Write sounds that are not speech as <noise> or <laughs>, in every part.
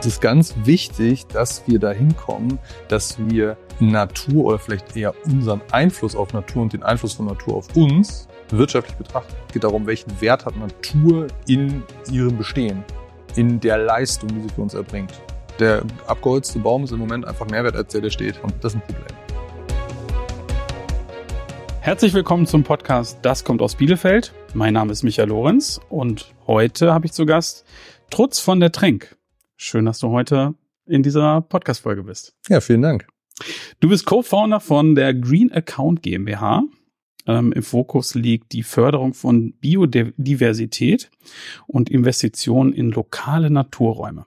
Es ist ganz wichtig, dass wir dahin kommen, dass wir Natur oder vielleicht eher unseren Einfluss auf Natur und den Einfluss von Natur auf uns wirtschaftlich betrachten. Es geht darum, welchen Wert hat Natur in ihrem Bestehen, in der Leistung, die sie für uns erbringt. Der abgeholzte Baum ist im Moment einfach mehr wert als der, der steht. Und das ist ein Problem. Herzlich willkommen zum Podcast Das kommt aus Bielefeld. Mein Name ist Michael Lorenz und heute habe ich zu Gast Trutz von der Tränk. Schön, dass du heute in dieser Podcast-Folge bist. Ja, vielen Dank. Du bist Co-Founder von der Green Account GmbH ähm, im Fokus liegt die Förderung von Biodiversität und Investitionen in lokale Naturräume.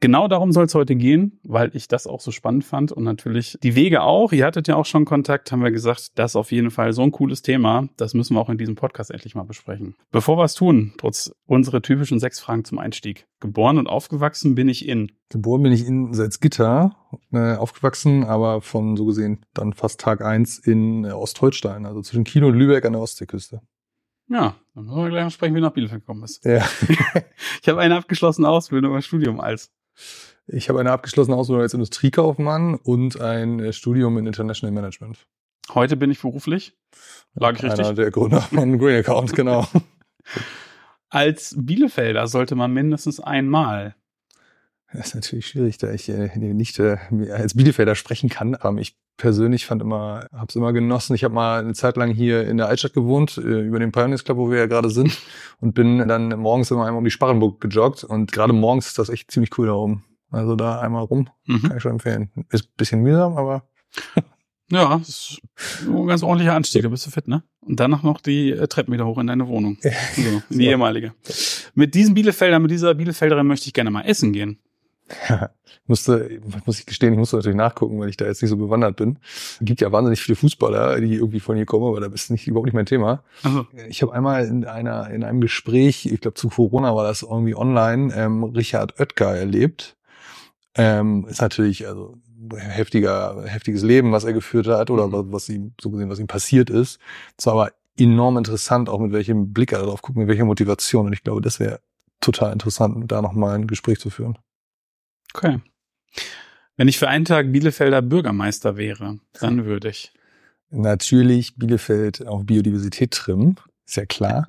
Genau darum soll es heute gehen, weil ich das auch so spannend fand und natürlich die Wege auch. Ihr hattet ja auch schon Kontakt, haben wir gesagt, das ist auf jeden Fall so ein cooles Thema. Das müssen wir auch in diesem Podcast endlich mal besprechen. Bevor wir es tun, trotz unsere typischen sechs Fragen zum Einstieg. Geboren und aufgewachsen bin ich in. Geboren bin ich in Salzgitter, äh, aufgewachsen, aber von so gesehen dann fast Tag eins in äh, Ostholstein, also zwischen Kiel und Lübeck an der Ostseeküste. Ja, dann müssen wir gleich noch sprechen, wie du nach Bielefeld gekommen bist. Ja. <laughs> ich habe eine abgeschlossene Ausbildung im Studium als. Ich habe eine abgeschlossene Ausbildung als Industriekaufmann und ein äh, Studium in International Management. Heute bin ich beruflich. Lag ich richtig? Einer der Gründer <laughs> von Green Account, genau. <laughs> Als Bielefelder sollte man mindestens einmal das ist natürlich schwierig, da ich äh, nicht äh, als Bielefelder sprechen kann. Aber ich persönlich fand immer, habe es immer genossen. Ich habe mal eine Zeit lang hier in der Altstadt gewohnt, äh, über den Pioneers Club, wo wir ja gerade sind, und bin dann morgens immer einmal um die Sparrenburg gejoggt. Und gerade morgens ist das echt ziemlich cool da oben. Also da einmal rum, mhm. kann ich schon empfehlen. Ist bisschen mühsam, aber <laughs> ja, das ist ein ganz ordentlicher Anstieg, da bist du fit, ne? Und danach noch die äh, Treppen wieder hoch in deine Wohnung. <laughs> So, die ehemalige. Mit diesem Bielefelder, mit dieser Bielefelderin möchte ich gerne mal essen gehen. Ja, <laughs> musste, muss ich gestehen, ich musste natürlich nachgucken, weil ich da jetzt nicht so bewandert bin. Es gibt ja wahnsinnig viele Fußballer, die irgendwie von hier kommen, aber da ist nicht überhaupt nicht mein Thema. Also. Ich habe einmal in einer in einem Gespräch, ich glaube zu Corona war das irgendwie online, ähm, Richard Oetker erlebt. Ähm, ist natürlich also heftiger, heftiges Leben, was er geführt hat oder mhm. was ihm so gesehen, was ihm passiert ist. Es war aber enorm interessant, auch mit welchem Blick er darauf guckt, mit welcher Motivation. Und ich glaube, das wäre total interessant, da nochmal ein Gespräch zu führen. Okay. Wenn ich für einen Tag Bielefelder Bürgermeister wäre, dann würde ich. Natürlich Bielefeld auf Biodiversität trimmen, ist ja klar.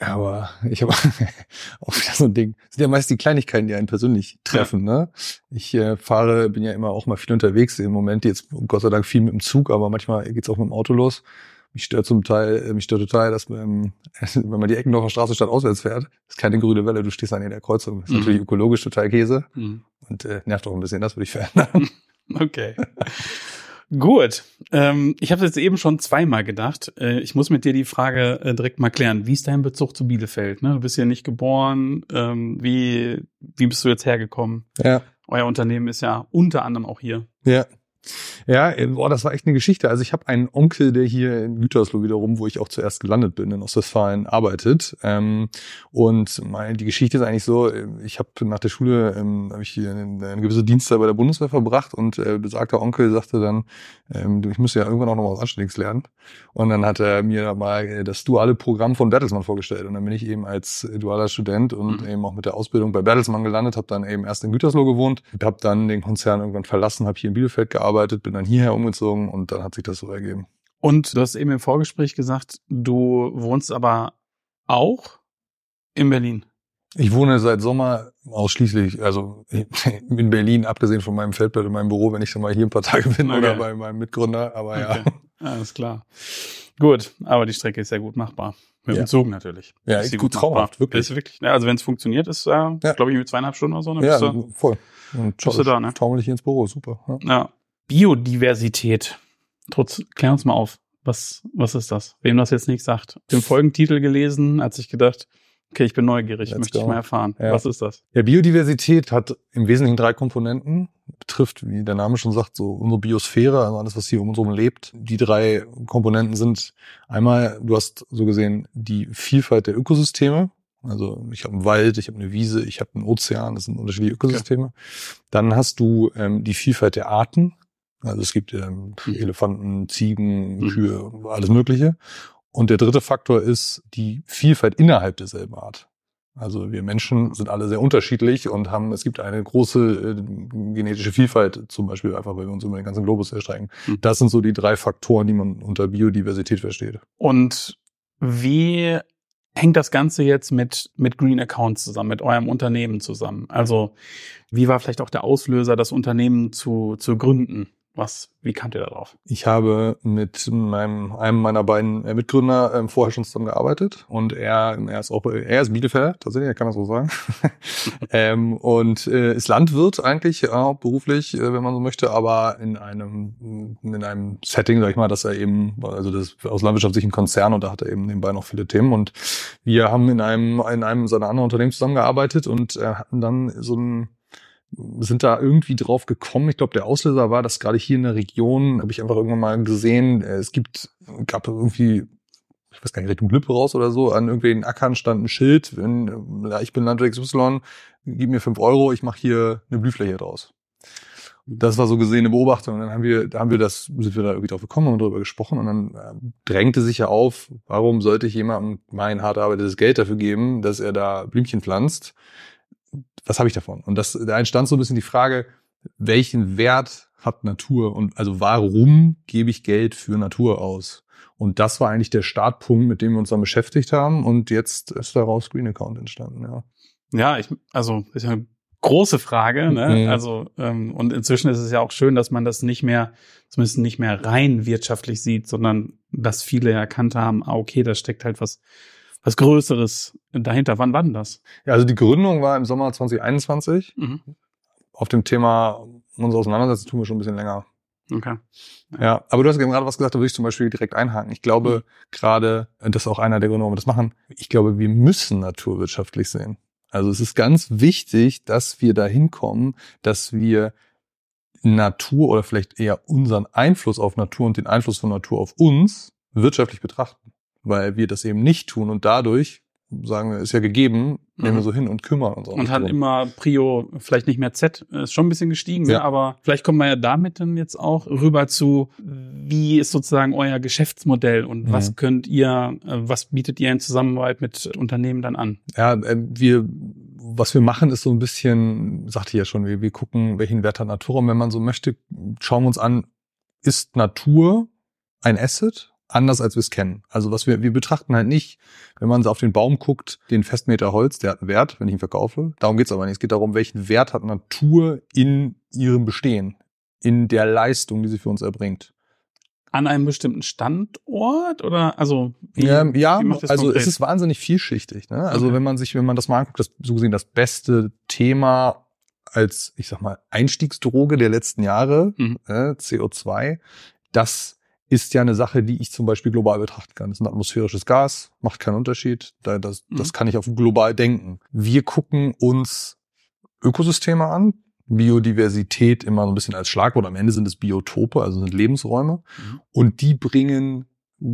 Aber ich habe <laughs> auch wieder so ein Ding. Das sind ja meist die Kleinigkeiten, die einen persönlich treffen. Ja. Ne? Ich äh, fahre, bin ja immer auch mal viel unterwegs. Im Moment jetzt Gott sei Dank viel mit dem Zug, aber manchmal geht's auch mit dem Auto los. Mich stört zum Teil, äh, mich stört total, dass ähm, <laughs> wenn man die Eckendorfer Straße statt auswärts fährt, ist keine grüne Welle, du stehst an in der Kreuzung. Das ist mhm. natürlich ökologisch total Käse mhm. und äh, nervt auch ein bisschen, das würde ich verändern. <laughs> <laughs> Okay. Gut. Ähm, ich habe jetzt eben schon zweimal gedacht. Äh, ich muss mit dir die Frage äh, direkt mal klären. Wie ist dein Bezug zu Bielefeld? Ne? Du bist ja nicht geboren. Ähm, wie, wie bist du jetzt hergekommen? Ja. Euer Unternehmen ist ja unter anderem auch hier. Ja. Ja, äh, boah, das war echt eine Geschichte. Also ich habe einen Onkel, der hier in Gütersloh wiederum, wo ich auch zuerst gelandet bin, in Ostwestfalen arbeitet. Ähm, und meine, die Geschichte ist eigentlich so, äh, ich habe nach der Schule ähm, hab ich hier eine, eine gewisse Dienstzeit bei der Bundeswehr verbracht und äh, besagter Onkel sagte dann, ähm, ich müsste ja irgendwann auch noch was Anständiges lernen. Und dann hat er mir mal äh, das duale Programm von Bertelsmann vorgestellt. Und dann bin ich eben als dualer Student und mhm. eben auch mit der Ausbildung bei Bertelsmann gelandet, habe dann eben erst in Gütersloh gewohnt, habe dann den Konzern irgendwann verlassen, habe hier in Bielefeld gearbeitet, bin dann hierher umgezogen und dann hat sich das so ergeben. Und du hast eben im Vorgespräch gesagt, du wohnst aber auch in Berlin. Ich wohne seit Sommer ausschließlich, also <laughs> in Berlin, abgesehen von meinem Feldbett und meinem Büro, wenn ich dann mal hier ein paar Tage bin okay. oder bei meinem Mitgründer, aber okay. ja. Alles klar. Gut, aber die Strecke ist sehr gut machbar. Mit ja. dem Zug natürlich. Ja, ist gut traumhaft, wirklich. Ist wirklich. Ja, also wenn es funktioniert, ist äh, ja. glaube ich mit zweieinhalb Stunden oder so. Dann ja, bist du, voll. Und bist du da, ne? Taumel ich ins Büro, super. Ja. ja. Biodiversität. Trotz, klär uns mal auf. Was, was ist das? Wem das jetzt nicht sagt. Den Folgentitel gelesen, hat sich gedacht, okay, ich bin neugierig, Let's möchte go. ich mal erfahren. Ja. Was ist das? Ja, Biodiversität hat im Wesentlichen drei Komponenten. Betrifft, wie der Name schon sagt, so unsere Biosphäre, also alles, was hier um uns herum lebt. Die drei Komponenten sind einmal, du hast so gesehen die Vielfalt der Ökosysteme. Also ich habe einen Wald, ich habe eine Wiese, ich habe einen Ozean, das sind unterschiedliche Ökosysteme. Okay. Dann hast du ähm, die Vielfalt der Arten. Also es gibt ähm, mhm. Elefanten, Ziegen, mhm. Kühe, alles Mögliche. Und der dritte Faktor ist die Vielfalt innerhalb derselben Art. Also wir Menschen sind alle sehr unterschiedlich und haben, es gibt eine große äh, genetische Vielfalt, zum Beispiel einfach, weil wir uns über den ganzen Globus erstrecken. Mhm. Das sind so die drei Faktoren, die man unter Biodiversität versteht. Und wie hängt das Ganze jetzt mit, mit Green Accounts zusammen, mit eurem Unternehmen zusammen? Also wie war vielleicht auch der Auslöser, das Unternehmen zu, zu gründen? Was, wie kamt ihr darauf? Ich habe mit meinem, einem meiner beiden äh, Mitgründer ähm, vorher schon zusammen gearbeitet und er, er ist auch, er ist Bielefelder, tatsächlich, er kann das so sagen. <laughs> ähm, und äh, ist Landwirt eigentlich, auch beruflich, äh, wenn man so möchte, aber in einem, in einem Setting, sag ich mal, dass er eben, also das aus Landwirtschaft sich ein Konzern und da hat er eben nebenbei noch viele Themen und wir haben in einem, in einem seiner anderen Unternehmen zusammengearbeitet und äh, hatten dann so ein sind da irgendwie drauf gekommen. Ich glaube, der Auslöser war, dass gerade hier in der Region, habe ich einfach irgendwann mal gesehen, äh, es gibt, gab irgendwie, ich weiß gar nicht, Richtung Lippe raus oder so, an irgendwelchen Ackern stand ein Schild, wenn, ja, ich bin Landwirt XY, gib mir fünf Euro, ich mache hier eine Blühfläche draus. Das war so gesehen eine Beobachtung. Und dann haben wir, da haben wir das, sind wir da irgendwie drauf gekommen und darüber gesprochen und dann äh, drängte sich ja auf, warum sollte ich jemandem mein hart arbeitetes Geld dafür geben, dass er da Blümchen pflanzt? Was habe ich davon? Und das, da entstand so ein bisschen die Frage, welchen Wert hat Natur und also warum gebe ich Geld für Natur aus? Und das war eigentlich der Startpunkt, mit dem wir uns dann beschäftigt haben. Und jetzt ist daraus Green Account entstanden, ja. Ja, ich, also ist ja eine große Frage, ne? Mhm. Also ähm, und inzwischen ist es ja auch schön, dass man das nicht mehr, zumindest nicht mehr rein wirtschaftlich sieht, sondern dass viele erkannt haben, ah, okay, da steckt halt was was Größeres dahinter. Wann war denn das? Ja, also die Gründung war im Sommer 2021. Mhm. Auf dem Thema unsere Auseinandersetzung tun wir schon ein bisschen länger. Okay. Ja. ja, aber du hast gerade was gesagt, da würde ich zum Beispiel direkt einhaken. Ich glaube mhm. gerade, das ist auch einer der Gründe, warum wir das machen, ich glaube, wir müssen naturwirtschaftlich sehen. Also es ist ganz wichtig, dass wir dahin kommen, dass wir Natur oder vielleicht eher unseren Einfluss auf Natur und den Einfluss von Natur auf uns wirtschaftlich betrachten weil wir das eben nicht tun und dadurch sagen wir, ist ja gegeben, nehmen wir mhm. so hin und kümmern uns auch. Und hat drum. immer Prio, vielleicht nicht mehr Z, ist schon ein bisschen gestiegen, ja. ne? aber vielleicht kommen wir ja damit dann jetzt auch rüber zu, wie ist sozusagen euer Geschäftsmodell und mhm. was könnt ihr, äh, was bietet ihr in Zusammenarbeit mit Unternehmen dann an? Ja, äh, wir, was wir machen, ist so ein bisschen, sagte ich ja schon, wir, wir gucken, welchen Wert hat Natur und wenn man so möchte, schauen wir uns an, ist Natur ein Asset anders, als wir es kennen. Also was wir, wir betrachten halt nicht, wenn man auf den Baum guckt, den Festmeter Holz, der hat einen Wert, wenn ich ihn verkaufe. Darum geht's aber nicht. Es geht darum, welchen Wert hat Natur in ihrem Bestehen, in der Leistung, die sie für uns erbringt. An einem bestimmten Standort oder also wie, ja, ja wie also konkret? es ist wahnsinnig vielschichtig. Ne? Also okay. wenn man sich, wenn man das mal anguckt, das so gesehen das beste Thema als, ich sag mal, Einstiegsdroge der letzten Jahre, mhm. äh, CO2, das ist ja eine Sache, die ich zum Beispiel global betrachten kann. Das ist ein atmosphärisches Gas, macht keinen Unterschied. Das, mhm. das kann ich auf global denken. Wir gucken uns Ökosysteme an, Biodiversität immer so ein bisschen als Schlagwort. Am Ende sind es Biotope, also sind Lebensräume. Mhm. Und die bringen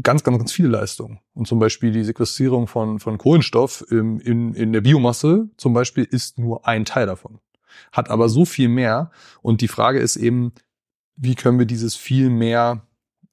ganz, ganz, ganz viele Leistungen. Und zum Beispiel die Sequestrierung von, von Kohlenstoff in, in, in der Biomasse zum Beispiel ist nur ein Teil davon. Hat aber so viel mehr. Und die Frage ist eben, wie können wir dieses viel mehr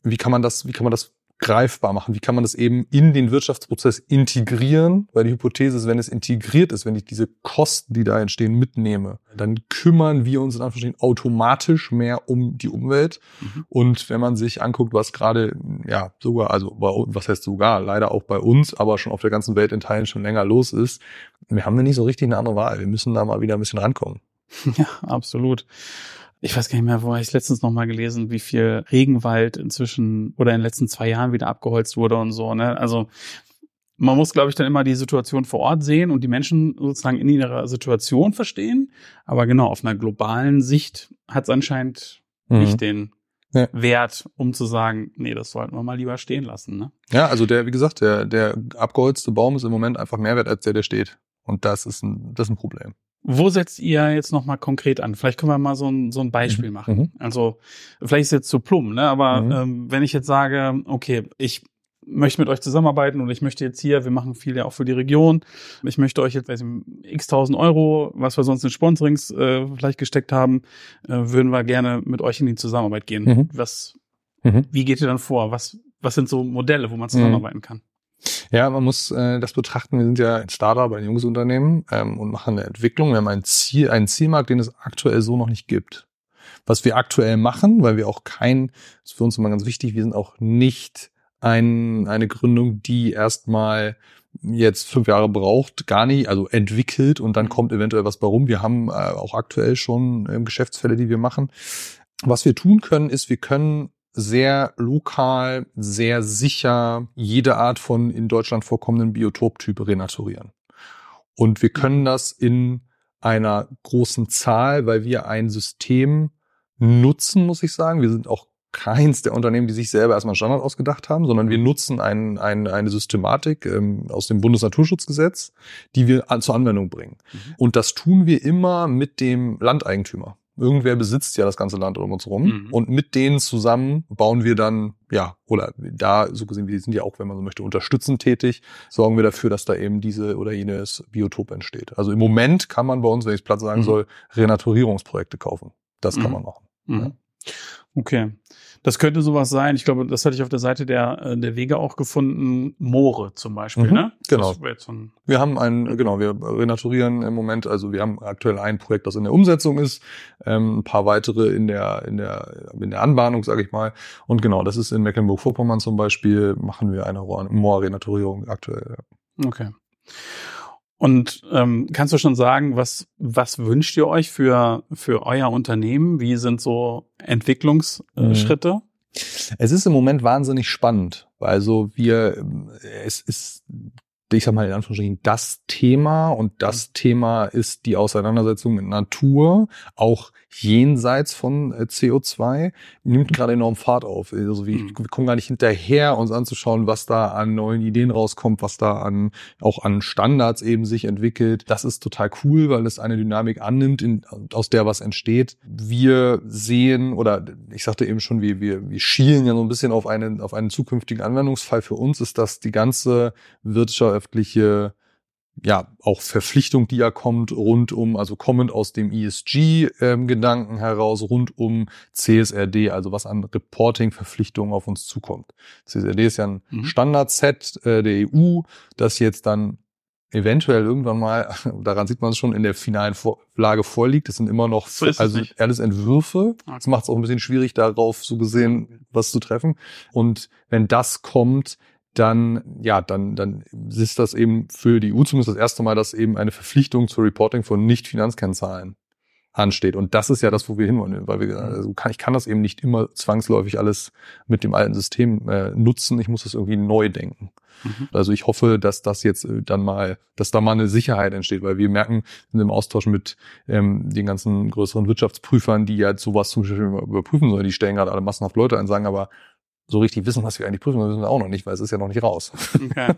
wie kann man das, wie kann man das greifbar machen? Wie kann man das eben in den Wirtschaftsprozess integrieren? Weil die Hypothese ist, wenn es integriert ist, wenn ich diese Kosten, die da entstehen, mitnehme, dann kümmern wir uns in Anführungsstrichen automatisch mehr um die Umwelt. Mhm. Und wenn man sich anguckt, was gerade, ja, sogar, also was heißt sogar, leider auch bei uns, aber schon auf der ganzen Welt in Teilen schon länger los ist, wir haben da nicht so richtig eine andere Wahl. Wir müssen da mal wieder ein bisschen rankommen. <laughs> Ja, absolut ich weiß gar nicht mehr, wo ich letztens noch mal gelesen, wie viel Regenwald inzwischen oder in den letzten zwei Jahren wieder abgeholzt wurde und so. Ne? Also man muss, glaube ich, dann immer die Situation vor Ort sehen und die Menschen sozusagen in ihrer Situation verstehen. Aber genau, auf einer globalen Sicht hat es anscheinend mhm. nicht den ja. Wert, um zu sagen, nee, das sollten wir mal lieber stehen lassen. Ne? Ja, also der, wie gesagt, der, der abgeholzte Baum ist im Moment einfach mehr wert als der, der steht. Und das ist ein, das ist ein Problem. Wo setzt ihr jetzt nochmal konkret an? Vielleicht können wir mal so ein, so ein Beispiel mhm. machen. Mhm. Also vielleicht ist jetzt zu plump, ne? aber mhm. ähm, wenn ich jetzt sage, okay, ich möchte mit euch zusammenarbeiten und ich möchte jetzt hier, wir machen viel ja auch für die Region, ich möchte euch jetzt weiß ich, x tausend Euro, was wir sonst in Sponsorings äh, vielleicht gesteckt haben, äh, würden wir gerne mit euch in die Zusammenarbeit gehen. Mhm. Was, mhm. wie geht ihr dann vor? Was, was sind so Modelle, wo man zusammenarbeiten kann? Ja, man muss äh, das betrachten. Wir sind ja ein Startup, ein junges Unternehmen ähm, und machen eine Entwicklung. Wir haben ein Ziel, einen Zielmarkt, den es aktuell so noch nicht gibt. Was wir aktuell machen, weil wir auch kein, das ist für uns immer ganz wichtig, wir sind auch nicht ein, eine Gründung, die erstmal jetzt fünf Jahre braucht, gar nicht, also entwickelt und dann kommt eventuell was bei rum. Wir haben äh, auch aktuell schon ähm, Geschäftsfälle, die wir machen. Was wir tun können, ist, wir können sehr lokal, sehr sicher jede Art von in Deutschland vorkommenden Biotoptype renaturieren. Und wir können das in einer großen Zahl, weil wir ein System nutzen, muss ich sagen. Wir sind auch keins der Unternehmen, die sich selber erstmal Standard ausgedacht haben, sondern wir nutzen ein, ein, eine Systematik ähm, aus dem Bundesnaturschutzgesetz, die wir an, zur Anwendung bringen. Mhm. Und das tun wir immer mit dem Landeigentümer. Irgendwer besitzt ja das ganze Land um uns rum. Mhm. Und mit denen zusammen bauen wir dann, ja, oder da, so gesehen, wir sind ja auch, wenn man so möchte, unterstützend tätig, sorgen wir dafür, dass da eben diese oder jenes Biotop entsteht. Also im Moment kann man bei uns, wenn ich es platt sagen mhm. soll, Renaturierungsprojekte kaufen. Das kann mhm. man machen. Mhm. Ja. Okay. Das könnte sowas sein. Ich glaube, das hatte ich auf der Seite der, äh, der Wege auch gefunden. Moore zum Beispiel, mhm, ne? Genau. So wir haben ein, genau, wir renaturieren im Moment, also wir haben aktuell ein Projekt, das in der Umsetzung ist, ähm, ein paar weitere in der, in der, in der Anbahnung, sage ich mal. Und genau, das ist in Mecklenburg-Vorpommern zum Beispiel, machen wir eine Moor-Renaturierung aktuell. Okay. Und ähm, kannst du schon sagen, was, was wünscht ihr euch für, für euer Unternehmen? Wie sind so Entwicklungsschritte? Mhm. Es ist im Moment wahnsinnig spannend. Also wir, es ist ich sag mal in Anführungsstrichen, das Thema und das Thema ist die Auseinandersetzung mit Natur, auch jenseits von äh, CO2, nimmt gerade enorm Fahrt auf. Also wir, mhm. wir kommen gar nicht hinterher, uns anzuschauen, was da an neuen Ideen rauskommt, was da an auch an Standards eben sich entwickelt. Das ist total cool, weil es eine Dynamik annimmt, in, aus der was entsteht. Wir sehen, oder ich sagte eben schon, wir, wir, wir schielen ja so ein bisschen auf einen, auf einen zukünftigen Anwendungsfall. Für uns ist das die ganze wirtschaftliche ja, auch Verpflichtung, die ja kommt, rund um, also kommend aus dem ESG-Gedanken ähm, heraus, rund um CSRD, also was an Reporting-Verpflichtungen auf uns zukommt. CSRD ist ja ein mhm. Standardset äh, der EU, das jetzt dann eventuell irgendwann mal, <laughs> daran sieht man es schon, in der finalen Vorlage vorliegt. Es sind immer noch so also alles Entwürfe. Okay. Das macht es auch ein bisschen schwierig, darauf so gesehen was zu treffen. Und wenn das kommt, dann, ja, dann, dann ist das eben für die EU zumindest das erste Mal, dass eben eine Verpflichtung zur Reporting von Nicht-Finanzkennzahlen ansteht. Und das ist ja das, wo wir hinwollen, weil wir, also kann, ich kann das eben nicht immer zwangsläufig alles mit dem alten System äh, nutzen. Ich muss das irgendwie neu denken. Mhm. Also ich hoffe, dass das jetzt äh, dann mal, dass da mal eine Sicherheit entsteht, weil wir merken in dem Austausch mit ähm, den ganzen größeren Wirtschaftsprüfern, die ja sowas zum Beispiel überprüfen sollen, die stellen gerade alle massenhaft Leute ein, sagen aber, so richtig wissen, was wir eigentlich prüfen, müssen wir auch noch nicht, weil es ist ja noch nicht raus. <laughs> Okay.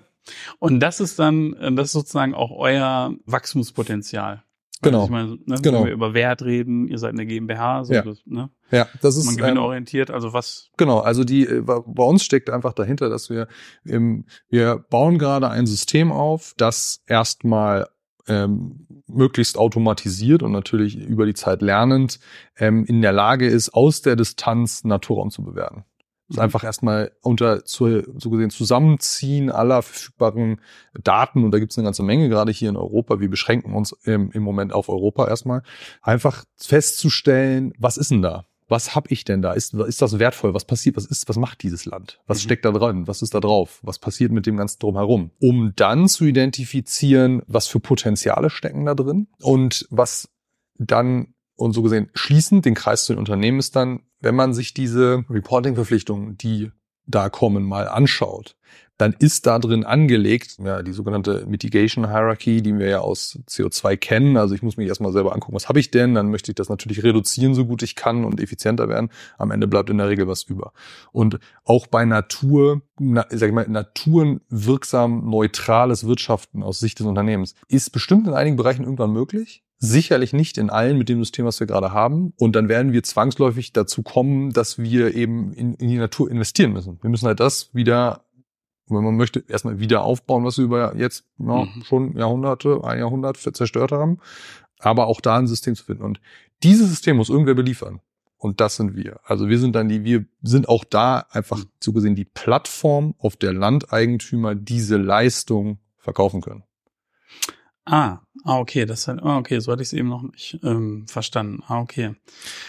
Und das ist dann, das ist sozusagen auch euer Wachstumspotenzial. Genau. Also meine, ne, genau. Wenn wir über Wert reden, ihr seid eine GmbH, so ja. das, ne? Ja, das ist man gewinnorientiert, ähm, also was? Genau, also die äh, bei uns steckt einfach dahinter, dass wir im, wir bauen gerade ein System auf, das erstmal ähm, möglichst automatisiert und natürlich über die Zeit lernend ähm, in der Lage ist, aus der Distanz Naturraum zu bewerten. Das ist einfach erstmal unter zu, so gesehen Zusammenziehen aller verfügbaren Daten und da gibt es eine ganze Menge, gerade hier in Europa. Wir beschränken uns im, im Moment auf Europa erstmal. Einfach festzustellen, was ist denn da? Was hab ich denn da? Ist, ist das wertvoll? Was passiert? Was ist, was macht dieses Land? Was mhm. steckt da dran? Was ist da drauf? Was passiert mit dem ganzen drumherum? Um dann zu identifizieren, was für Potenziale stecken da drin und was dann und so gesehen schließend den Kreis zu den Unternehmen ist dann, wenn man sich diese Reporting-Verpflichtungen, die da kommen, mal anschaut, dann ist da drin angelegt, ja, die sogenannte Mitigation Hierarchy, die wir ja aus CO2 kennen. Also ich muss mich erstmal selber angucken, was habe ich denn? Dann möchte ich das natürlich reduzieren, so gut ich kann und effizienter werden. Am Ende bleibt in der Regel was über. Und auch bei Natur, na, sag ich mal, naturenwirksam neutrales Wirtschaften aus Sicht des Unternehmens ist bestimmt in einigen Bereichen irgendwann möglich. Sicherlich nicht in allen mit dem System, was wir gerade haben. Und dann werden wir zwangsläufig dazu kommen, dass wir eben in, in die Natur investieren müssen. Wir müssen halt das wieder, wenn man möchte, erstmal wieder aufbauen, was wir über jetzt ja, mhm. schon Jahrhunderte, ein Jahrhundert zerstört haben. Aber auch da ein System zu finden. Und dieses System muss irgendwer beliefern. Und das sind wir. Also wir sind dann die, wir sind auch da einfach Mhm. so gesehen die Plattform, auf der Landeigentümer diese Leistung verkaufen können. Ah, ah, okay, das hat, ah, okay, so hatte ich es eben noch nicht ähm, verstanden. Ah, okay.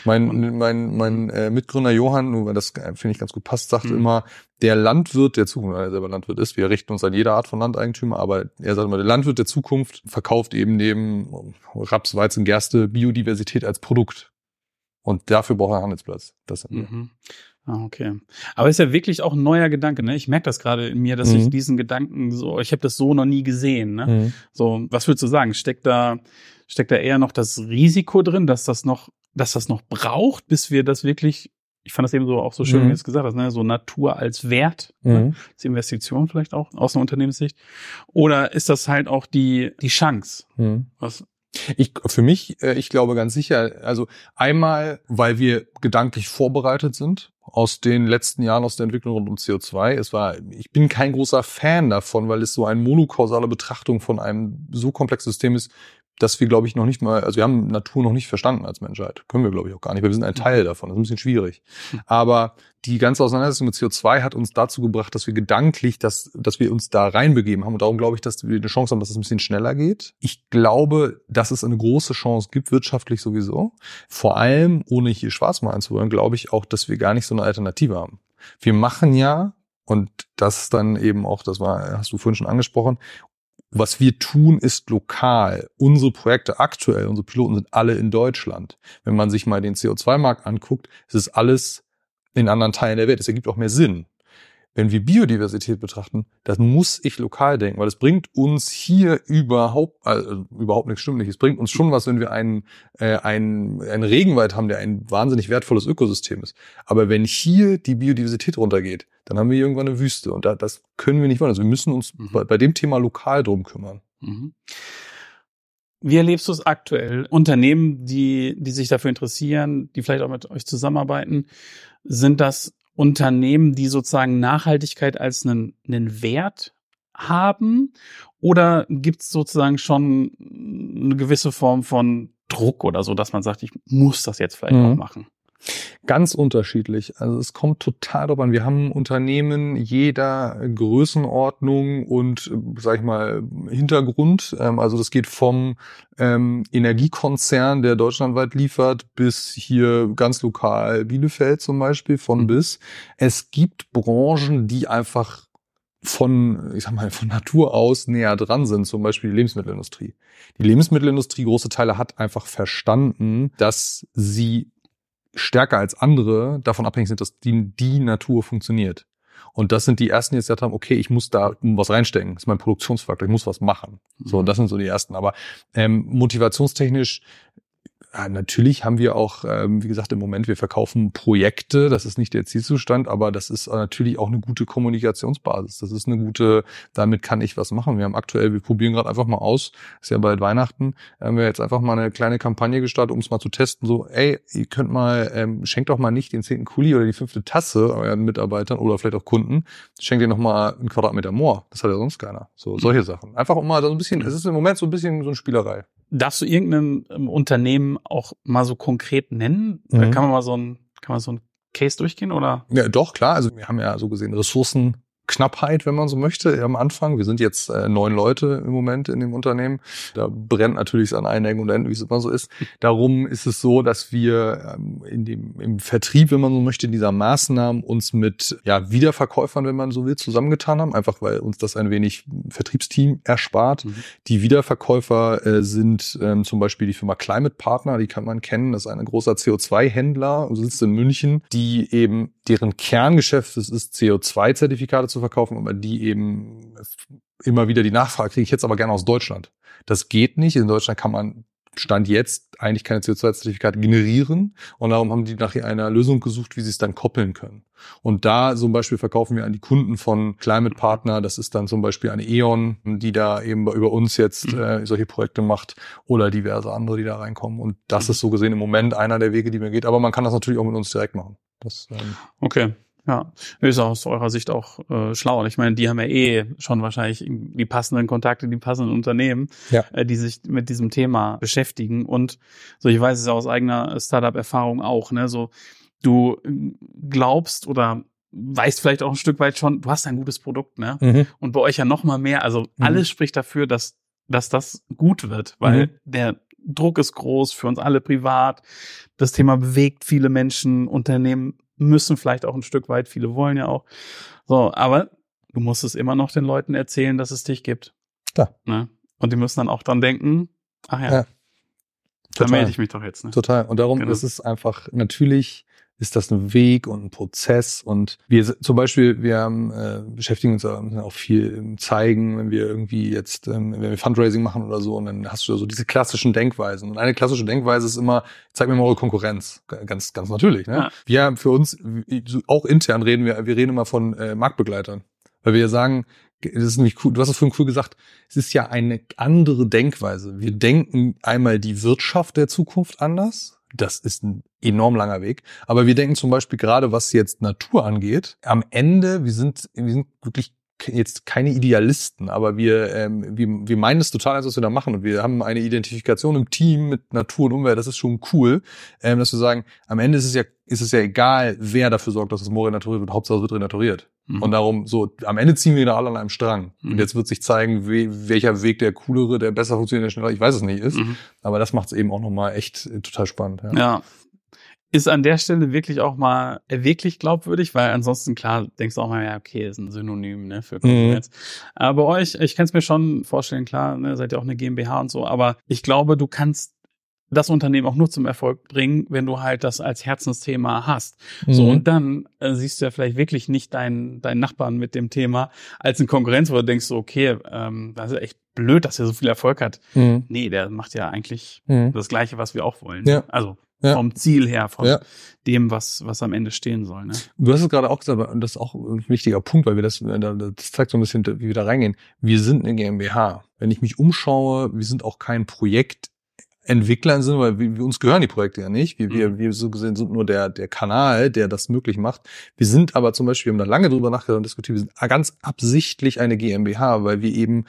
Mein, mein, mein äh, Mitgründer Johann, nur weil das äh, finde ich ganz gut passt, sagt Mhm. immer, der Landwirt der Zukunft, weil er selber Landwirt ist, wir richten uns an jede Art von Landeigentümer, aber er sagt immer, der Landwirt der Zukunft verkauft eben neben Raps, Weizen, Gerste Biodiversität als Produkt. Und dafür braucht er einen Handelsplatz. Das. Mhm. Ah, okay. Aber ist ja wirklich auch ein neuer Gedanke, ne? Ich merke das gerade in mir, dass ich Mhm. diesen Gedanken so, ich habe das so noch nie gesehen, ne? Mhm. So, was würdest du sagen? Steckt da, steckt da eher noch das Risiko drin, dass das noch, dass das noch braucht, bis wir das wirklich, ich fand das eben so auch so schön, Mhm. wie du es gesagt hast, ne? So Natur als Wert, ne? Mhm. als Investition vielleicht auch aus einer Unternehmenssicht. Oder ist das halt auch die, die Chance? Mhm. Was, Ich, für mich, äh, ich glaube ganz sicher, also einmal, weil wir gedanklich vorbereitet sind aus den letzten Jahren aus der Entwicklung rund um CO2. Es war, ich bin kein großer Fan davon, weil es so eine monokausale Betrachtung von einem so komplexen System ist, dass wir, glaube ich, noch nicht mal, also wir haben Natur noch nicht verstanden als Menschheit. Können wir, glaube ich, auch gar nicht, weil wir sind ein Teil davon. Das ist ein bisschen schwierig. <laughs> Aber die ganze Auseinandersetzung mit CO2 hat uns dazu gebracht, dass wir gedanklich, dass, dass wir uns da reinbegeben haben. Und darum glaube ich, dass wir eine Chance haben, dass es ein bisschen schneller geht. Ich glaube, dass es eine große Chance gibt, wirtschaftlich sowieso. Vor allem, ohne hier schwarz malen zu wollen, glaube ich auch, dass wir gar nicht so eine Alternative haben. Wir machen ja, und das ist dann eben auch, das war, hast du vorhin schon angesprochen, was wir tun, ist lokal. Unsere Projekte aktuell, unsere Piloten sind alle in Deutschland. Wenn man sich mal den CO2-Markt anguckt, ist es alles in anderen Teilen der Welt. Es ergibt auch mehr Sinn. Wenn wir Biodiversität betrachten, das muss ich lokal denken, weil es bringt uns hier überhaupt, also überhaupt nichts stimmt nicht. Es bringt uns schon was, wenn wir einen, äh, einen, einen Regenwald haben, der ein wahnsinnig wertvolles Ökosystem ist. Aber wenn hier die Biodiversität runtergeht, dann haben wir irgendwann eine Wüste und da, das können wir nicht wollen. Also wir müssen uns Mhm. bei, bei dem Thema lokal drum kümmern. Mhm. Wie erlebst du es aktuell? Unternehmen, die, die sich dafür interessieren, die vielleicht auch mit euch zusammenarbeiten, sind das Unternehmen, die sozusagen Nachhaltigkeit als einen, einen Wert haben? Oder gibt es sozusagen schon eine gewisse Form von Druck oder so, dass man sagt, ich muss das jetzt vielleicht Mhm. auch machen? Ganz unterschiedlich. Also es kommt total drauf an. Wir haben Unternehmen jeder Größenordnung und, sag ich mal, Hintergrund. Ähm, Also das geht vom ähm, Energiekonzern, der deutschlandweit liefert, bis hier ganz lokal Bielefeld zum Beispiel, von Mhm. bis. Es gibt Branchen, die einfach von, ich sag mal, von Natur aus näher dran sind, zum Beispiel die Lebensmittelindustrie. Die Lebensmittelindustrie, große Teile, hat einfach verstanden, dass sie stärker als andere davon abhängig sind, dass die, die Natur funktioniert. Und das sind die ersten, die jetzt gesagt haben, okay, ich muss da was reinstecken. Das ist mein Produktionsfaktor, ich muss was machen. So, das sind so die ersten. Aber ähm, motivationstechnisch, ja, natürlich haben wir auch, ähm, wie gesagt, im Moment, wir verkaufen Projekte. Das ist nicht der Zielzustand, aber das ist natürlich auch eine gute Kommunikationsbasis. Das ist eine gute, damit kann ich was machen. Wir haben aktuell, wir probieren gerade einfach mal aus, ist ja bald Weihnachten, haben wir jetzt einfach mal eine kleine Kampagne gestartet, um es mal zu testen. So, ey, ihr könnt mal, ähm, schenkt doch mal nicht den zehnten Kuli oder die fünfte Tasse euren Mitarbeitern oder vielleicht auch Kunden, schenkt ihr noch mal einen Quadratmeter Moor. Das hat ja sonst keiner. So, solche Sachen. Einfach um mal so ein bisschen, es ist im Moment so ein bisschen so eine Spielerei. Darfst du irgendein ähm, Unternehmen auch mal so konkret nennen? Mhm. Kann man mal so ein, kann man so ein Case durchgehen oder? Ja, doch, klar. Also wir haben ja so gesehen Ressourcenknappheit, wenn man so möchte, am Anfang. Wir sind jetzt äh, neun Leute im Moment in dem Unternehmen. Da brennt natürlich an allen Ecken und Enden, wie es immer so ist. Darum ist es so, dass wir ähm, in dem, im Vertrieb, wenn man so möchte, dieser Maßnahmen uns mit ja, Wiederverkäufern, wenn man so will, zusammengetan haben. Einfach weil uns das ein wenig Vertriebsteam erspart. Mhm. Die Wiederverkäufer äh, sind ähm, zum Beispiel die Firma Climate Partner, die kann man kennen. Das ist ein großer CO2-Händler, sitzt in München, die eben, deren Kerngeschäft es ist, CO2-Zertifikate zu verkaufen, aber die eben immer wieder die Nachfrage kriege ich jetzt aber gerne aus Deutschland. Das geht nicht. In Deutschland kann man Stand jetzt eigentlich keine CO2-Zertifikate generieren und darum haben die nach einer Lösung gesucht, wie sie es dann koppeln können. Und da zum Beispiel verkaufen wir an die Kunden von Climate Partner, das ist dann zum Beispiel eine E.ON, die da eben über uns jetzt Mhm. äh, solche Projekte macht oder diverse andere, die da reinkommen. Und das Mhm. ist so gesehen im Moment einer der Wege, die mir geht. Aber man kann das natürlich auch mit uns direkt machen. Das, ähm, Okay. Ja, ist aus eurer Sicht auch äh, schlau. Ich meine, die haben ja eh schon wahrscheinlich die passenden Kontakte, die passenden Unternehmen, Ja. äh, die sich mit diesem Thema beschäftigen. Und so, ich weiß es ja aus eigener Startup-Erfahrung auch, ne, so du äh, glaubst oder weißt vielleicht auch ein Stück weit schon, du hast ein gutes Produkt, ne? Mhm. Und bei euch ja noch mal mehr. Also alles spricht dafür, dass, dass das gut wird, weil Mhm. der Druck ist groß für uns alle privat. Das Thema bewegt viele Menschen, Unternehmen müssen vielleicht auch ein Stück weit, viele wollen ja auch. So, aber du musst es immer noch den Leuten erzählen, dass es dich gibt. Klar. Ne? Und die müssen dann auch dran denken, ach ja, Ja. da melde ich mich doch jetzt. Ne? Total. Und darum Genau. ist es einfach, natürlich ist das ein Weg und ein Prozess. Und wir zum Beispiel, wir haben, äh, beschäftigen uns da auch viel im Zeigen, wenn wir irgendwie jetzt, ähm, wenn wir Fundraising machen oder so, und dann hast du so diese klassischen Denkweisen. Und eine klassische Denkweise ist immer, zeig mir mal eure Konkurrenz. Ganz, ganz natürlich. Ne? Ja. Wir haben für uns, auch intern reden wir, wir reden immer von äh, Marktbegleitern. Weil wir sagen, das ist nämlich cool, du hast es vorhin cool gesagt, es ist ja eine andere Denkweise. Wir denken einmal die Wirtschaft der Zukunft anders. Das ist ein enorm langer Weg. Aber wir denken zum Beispiel gerade, was jetzt Natur angeht, am Ende, wir sind, wir sind wirklich jetzt keine Idealisten, aber wir, ähm, wir, wir meinen es total was wir da machen. Und wir haben eine Identifikation im Team mit Natur und Umwelt. Das ist schon cool, ähm, dass wir sagen, am Ende ist es ja, ist es ja egal, wer dafür sorgt, dass das Moor renaturiert wird. Hauptsache es wird renaturiert. Mhm. Und darum, so, am Ende ziehen wir da alle an einem Strang. Mhm. Und jetzt wird sich zeigen, we, welcher Weg der coolere, der besser funktioniert, der schneller, ich weiß es nicht ist. Mhm. Aber das macht es eben auch nochmal echt äh, total spannend. Ja. Ja. Ist an der Stelle wirklich auch mal äh, wirklich glaubwürdig, weil ansonsten klar denkst du auch mal, ja, okay, ist ein Synonym ne, für Konkurrenz. Aber bei euch, ich kann es mir schon vorstellen, klar, ne, seid ihr auch eine GmbH und so, aber ich glaube, du kannst das Unternehmen auch nur zum Erfolg bringen, wenn du halt das als Herzensthema hast. So, Mhm. und dann äh, siehst du ja vielleicht wirklich nicht deinen, deinen Nachbarn mit dem Thema als eine Konkurrenz, wo du denkst so, okay, ähm, das ist echt blöd, dass er so viel Erfolg hat. Mhm. Nee, der macht ja eigentlich Mhm. das Gleiche, was wir auch wollen. Ja. Also Ja. vom Ziel her, von Ja. dem, was, was am Ende stehen soll. Ne? Du hast es gerade auch gesagt, und das ist auch ein wichtiger Punkt, weil wir das, äh, das zeigt so ein bisschen, wie wir da reingehen. Wir sind eine GmbH. Wenn ich mich umschaue, wir sind auch kein Projekt, Entwickler im Sinne, weil wir, wir uns gehören die Projekte ja nicht. Wir, wir, Mhm. wir so gesehen sind nur der, der Kanal, der das möglich macht. Wir sind aber zum Beispiel, wir haben da lange drüber nachgedacht und diskutiert, wir sind ganz absichtlich eine GmbH, weil wir eben,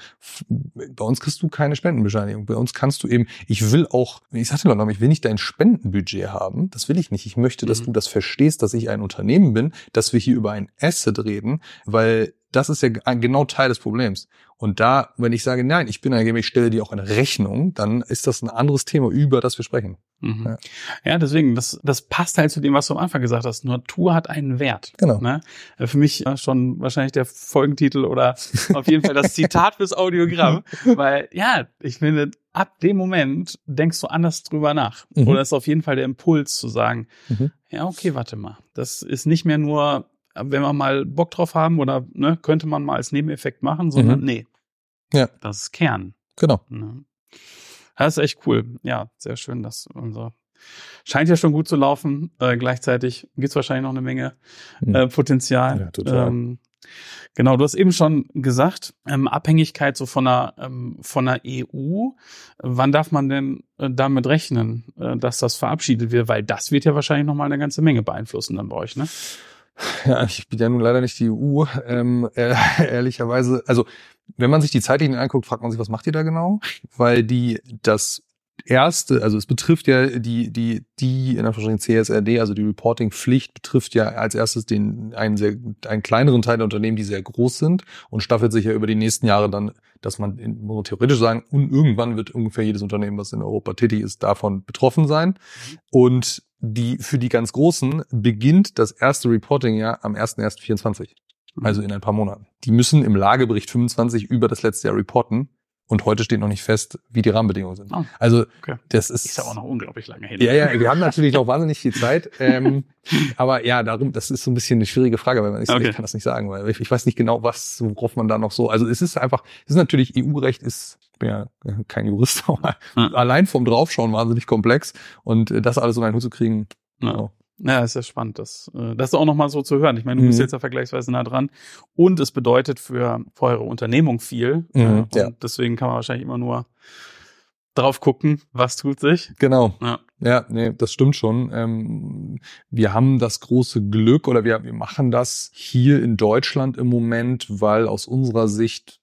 bei uns kriegst du keine Spendenbescheinigung. Bei uns kannst du eben, ich will auch, ich sagte noch, ich will nicht dein Spendenbudget haben. Das will ich nicht. Ich möchte, dass Mhm. du das verstehst, dass ich ein Unternehmen bin, dass wir hier über ein Asset reden, weil das ist ja genau Teil des Problems. Und da, wenn ich sage, nein, ich bin GmbH, ich stelle dir auch eine Rechnung, dann ist das ein anderes Thema, über das wir sprechen. Mhm. Ja. Ja. deswegen, das, das passt halt zu dem, was du am Anfang gesagt hast. Natur hat einen Wert. Genau. Ne? Äh, Für mich äh, schon wahrscheinlich der Folgentitel oder <laughs> auf jeden Fall das Zitat fürs Audiogramm. <laughs> Weil, ja, ich finde, ab dem Moment denkst du anders drüber nach. Mhm. Oder ist auf jeden Fall der Impuls zu sagen, Mhm. ja, okay, warte mal. Das ist nicht mehr nur, wenn wir mal Bock drauf haben oder ne, könnte man mal als Nebeneffekt machen, sondern Mhm. nee. Ja. Das ist Kern. Genau. Ne? Das ist echt cool. Ja, sehr schön, dass unser scheint ja schon gut zu laufen. Äh, gleichzeitig gibt's wahrscheinlich noch eine Menge Mhm. äh, Potenzial. Ja, total. Ähm, genau, du hast eben schon gesagt, ähm, Abhängigkeit so von der ähm, von der EU. Wann darf man denn äh, damit rechnen, äh, dass das verabschiedet wird? Weil das wird ja wahrscheinlich noch mal eine ganze Menge beeinflussen dann bei euch, ne? <laughs> Ja, ich bin ja nun leider nicht die EU, ähm, äh, <laughs> ehrlicherweise. Also, wenn man sich die Zeitlinien anguckt, fragt man sich, was macht ihr da genau? Weil die, das erste, also es betrifft ja die, die, die, in Anführungsstrichen CSRD, also die Reporting-Pflicht betrifft ja als erstes den, einen sehr, einen kleineren Teil der Unternehmen, die sehr groß sind und staffelt sich ja über die nächsten Jahre dann, dass man, muss man theoretisch sagen, und irgendwann wird ungefähr jedes Unternehmen, was in Europa tätig ist, davon betroffen sein. Und die, für die ganz Großen beginnt das erste Reporting-Jahr am 1.1.24 also in ein paar Monaten. Die müssen im Lagebericht 25 über das letzte Jahr reporten und heute steht noch nicht fest, wie die Rahmenbedingungen sind. Oh, Also okay. das ist, Ist ja auch noch unglaublich lange hin. ja, ja, wir haben natürlich noch wahnsinnig viel Zeit, ähm, aber ja, darum, das ist so ein bisschen eine schwierige Frage, weil man ich, Okay. ich kann das nicht sagen, weil ich, ich weiß nicht genau, was, worauf man da noch so, also es ist einfach, es ist natürlich EU-Recht ist, ich bin ja kein Jurist, <laughs> aber Ja. allein vom Draufschauen wahnsinnig komplex und äh, das alles so in einen Hut zu kriegen, Ja. ja. Ja, ist ja spannend, das, äh, das auch nochmal so zu hören. Ich meine, du bist Mhm. jetzt ja vergleichsweise nah dran und es bedeutet für, für eure Unternehmung viel. Mhm, äh, ja. deswegen kann man wahrscheinlich immer nur drauf gucken, was tut sich. Genau. Ja. Ja, nee, das stimmt schon. Ähm, wir haben das große Glück oder wir, wir machen das hier in Deutschland im Moment, weil aus unserer Sicht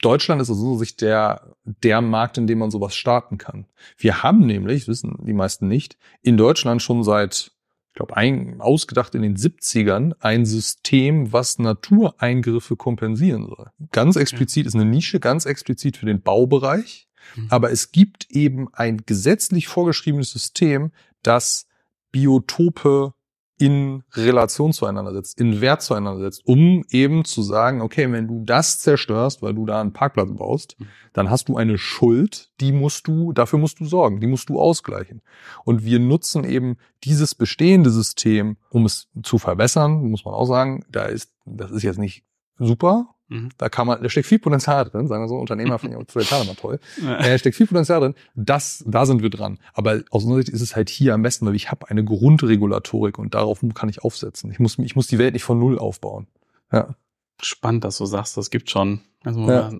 Deutschland ist aus unserer Sicht der, der Markt, in dem man sowas starten kann. Wir haben nämlich, wissen die meisten nicht, in Deutschland schon seit, glaube, ein, ausgedacht in den 70ern ein System, was Natureingriffe kompensieren soll. Ganz explizit ist eine Nische, ganz explizit für den Baubereich. Mhm. Aber es gibt eben ein gesetzlich vorgeschriebenes System, das Biotope in Relation zueinander setzt, in Wert zueinander setzt, um eben zu sagen, okay, wenn du das zerstörst, weil du da einen Parkplatz baust, Mhm. dann hast du eine Schuld, die musst du, dafür musst du sorgen, die musst du ausgleichen. Und wir nutzen eben dieses bestehende System, um es zu verbessern, muss man auch sagen, da ist, das ist jetzt nicht super, Mhm. da kann man, da steckt viel Potenzial drin, sagen wir so, Unternehmer <laughs> finde ich auch Potenzial immer toll. Ja. Äh, steckt viel Potenzial drin. Das, da sind wir dran. Aber aus unserer Sicht ist es halt hier am besten, weil ich habe eine Grundregulatorik und darauf kann ich aufsetzen. Ich muss, ich muss die Welt nicht von null aufbauen. Ja. Spannend, dass du sagst, das gibt schon. Also Ja.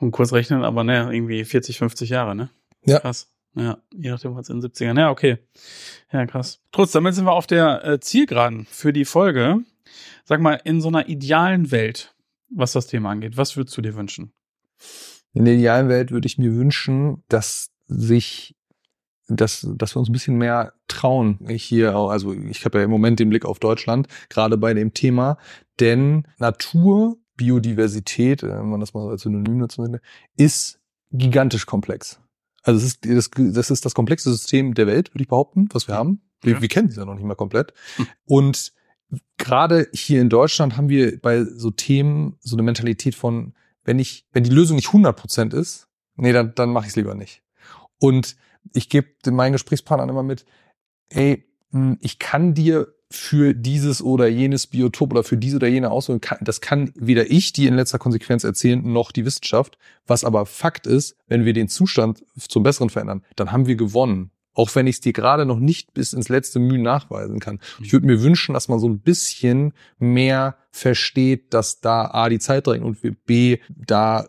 um kurz rechnen, aber ne, irgendwie 40, 50 Jahre, ne? Ja. Krass. Ja, je nachdem, was in den 70ern. Ja, okay. Ja, krass. Trotz, damit sind wir auf der äh, Zielgeraden für die Folge. Sag mal, in so einer idealen Welt, was das Thema angeht, was würdest du dir wünschen? In der idealen Welt würde ich mir wünschen, dass sich, dass, dass wir uns ein bisschen mehr trauen. Ich hier, also ich habe ja im Moment den Blick auf Deutschland, gerade bei dem Thema, denn Natur, Biodiversität, äh, wenn man das mal als Synonym nutzen möchte, ist gigantisch komplex. Also es ist das, das ist das komplexeste System der Welt, würde ich behaupten, was wir haben. Wir, Ja. wir kennen es ja noch nicht mal komplett. Hm. Und gerade hier in Deutschland haben wir bei so Themen so eine Mentalität von, wenn ich, wenn die Lösung nicht 100% ist, nee, dann, dann mache ich es lieber nicht. Und ich gebe meinen Gesprächspartnern immer mit, ey, mh, ich kann dir für dieses oder jenes Biotop oder für diese oder jene Auswahl, kann- das kann weder ich, die in letzter Konsequenz erzählen, noch die Wissenschaft. Was aber Fakt ist, wenn wir den Zustand zum Besseren verändern, dann haben wir gewonnen. Auch wenn ich es dir gerade noch nicht bis ins letzte Mühe nachweisen kann. Ich würde mir wünschen, dass man so ein bisschen mehr versteht, dass da A, die Zeit drängt und wir B, da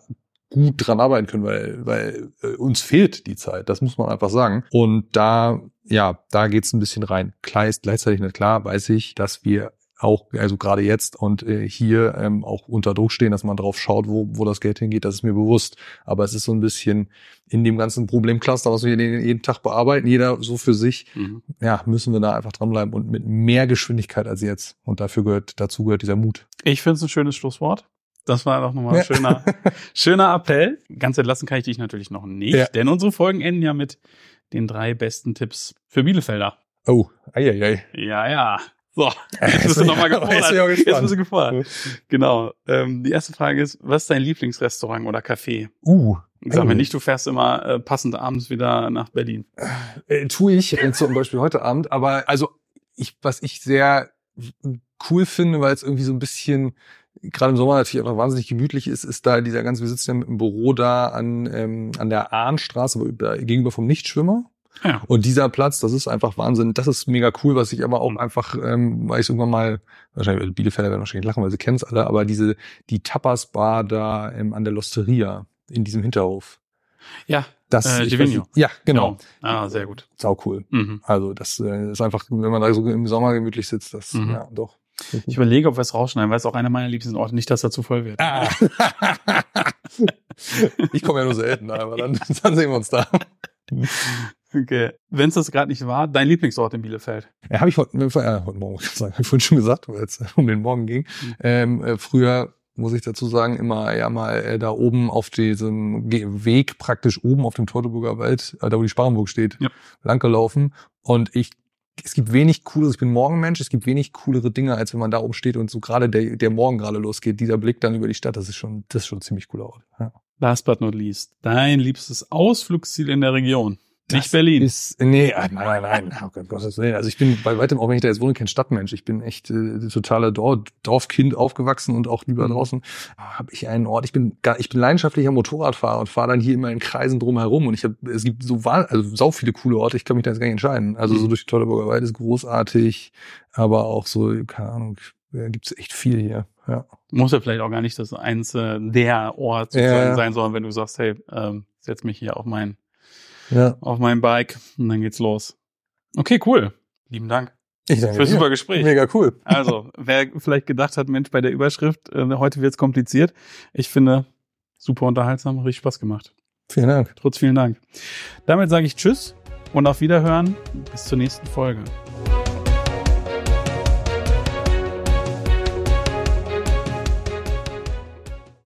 gut dran arbeiten können, weil, weil äh, uns fehlt die Zeit, das muss man einfach sagen. Und da, ja, da geht's ein bisschen rein. Klar ist gleichzeitig nicht klar, weiß ich, dass wir auch, also gerade jetzt und äh, hier ähm, auch unter Druck stehen, dass man drauf schaut, wo, wo das Geld hingeht, das ist mir bewusst. Aber es ist so ein bisschen in dem ganzen Problemcluster, was wir jeden, jeden Tag bearbeiten, jeder so für sich, Mhm. ja, müssen wir da einfach dranbleiben und mit mehr Geschwindigkeit als jetzt. Und dafür gehört, dazu gehört dieser Mut. Ich finde es ein schönes Schlusswort. Das war doch nochmal ein Ja. schöner, <laughs> schöner Appell. Ganz entlassen kann ich dich natürlich noch nicht, Ja. denn unsere Folgen enden ja mit den drei besten Tipps für Bielefelder. Oh, eieiei. Ja, ja. So, Jetzt <laughs> jetzt bist du nochmal ich- jetzt ich gefordert. Jetzt gespannt. bist du gefordert. Genau. Ähm, die erste Frage ist, was ist dein Lieblingsrestaurant oder Café? Uh. Sag mir nicht, du fährst immer äh, passend abends wieder nach Berlin. Äh, tue ich äh, zum Beispiel heute Abend, aber also ich, was ich sehr cool finde, weil es irgendwie so ein bisschen gerade im Sommer natürlich einfach wahnsinnig gemütlich ist, ist da dieser ganze, wir sitzen ja mit dem Büro da an, ähm, an der Ahnstraße, gegenüber vom Nichtschwimmer. Ja. Und dieser Platz, das ist einfach Wahnsinn. Das ist mega cool, was ich aber auch Mhm. einfach, ähm, weil ich irgendwann mal, wahrscheinlich also Bielefelder werden wahrscheinlich lachen, weil sie kennen es alle, aber diese, die Tapas-Bar da ähm, an der Losteria in diesem Hinterhof. Ja, Das, Äh, weiß nicht- Ja, genau. Ah, sehr gut. Sau cool. Mhm. Also das äh, ist einfach, wenn man da so im Sommer gemütlich sitzt, das, Mhm. ja, doch. Ich überlege, ob wir es rausschneiden, weil es auch einer meiner liebsten Orte nicht, dass er zu voll wird. Ah. <laughs> ich komme ja nur selten, aber dann, <laughs> dann sehen wir uns da. <laughs> Okay. Wenn es das gerade nicht war, dein Lieblingsort in Bielefeld. Ja, habe ich heute, äh, heute Morgen <laughs> gesagt, habe ich vorhin schon gesagt, weil es <laughs> um den Morgen ging. Mhm. Ähm, äh, früher muss ich dazu sagen, immer ja mal äh, da oben auf diesem Weg praktisch oben auf dem Teutoburger Wald, äh, da wo die Sparrenburg steht, Ja. langgelaufen. Und ich, es gibt wenig cooleres, ich bin Morgenmensch, es gibt wenig coolere Dinge, als wenn man da oben steht und so gerade der, der Morgen gerade losgeht, dieser Blick dann über die Stadt, das ist schon, das ist schon ein ziemlich cooler Ort. Ja. Last but not least, dein liebstes Ausflugsziel in der Region. Nicht Berlin. Ist, nee, ah, nein, nein, nein. Oh Gott, Gottes Willen. Also ich bin bei weitem, auch wenn ich da jetzt wohne, kein Stadtmensch. Ich bin echt äh, totaler Dor Dorfkind aufgewachsen und auch lieber Mhm. draußen. Habe ich einen Ort. Ich bin gar, ich bin leidenschaftlicher Motorradfahrer und fahre dann hier immer in Kreisen drum herum. Und ich habe, es gibt so also sau viele coole Orte. Ich kann mich da jetzt gar nicht entscheiden. Also so Mhm. durch die Teutoburger Wald ist großartig, aber auch so, keine Ahnung, gibt es echt viel hier. Ja. Muss ja vielleicht auch gar nicht das eins äh, der Ort Ja, sein, sondern wenn du sagst, hey, ähm, setz mich hier auf mein, Ja. auf mein Bike und dann geht's los. Okay, cool. Lieben Dank Ich danke für dir. super Gespräch. Mega cool. Also, wer <laughs> vielleicht gedacht hat, Mensch, bei der Überschrift, äh, heute wird's kompliziert. Ich finde, super unterhaltsam, richtig Spaß gemacht. Vielen Dank. Trotz vielen Dank. Damit sage ich Tschüss und auf Wiederhören. Bis zur nächsten Folge.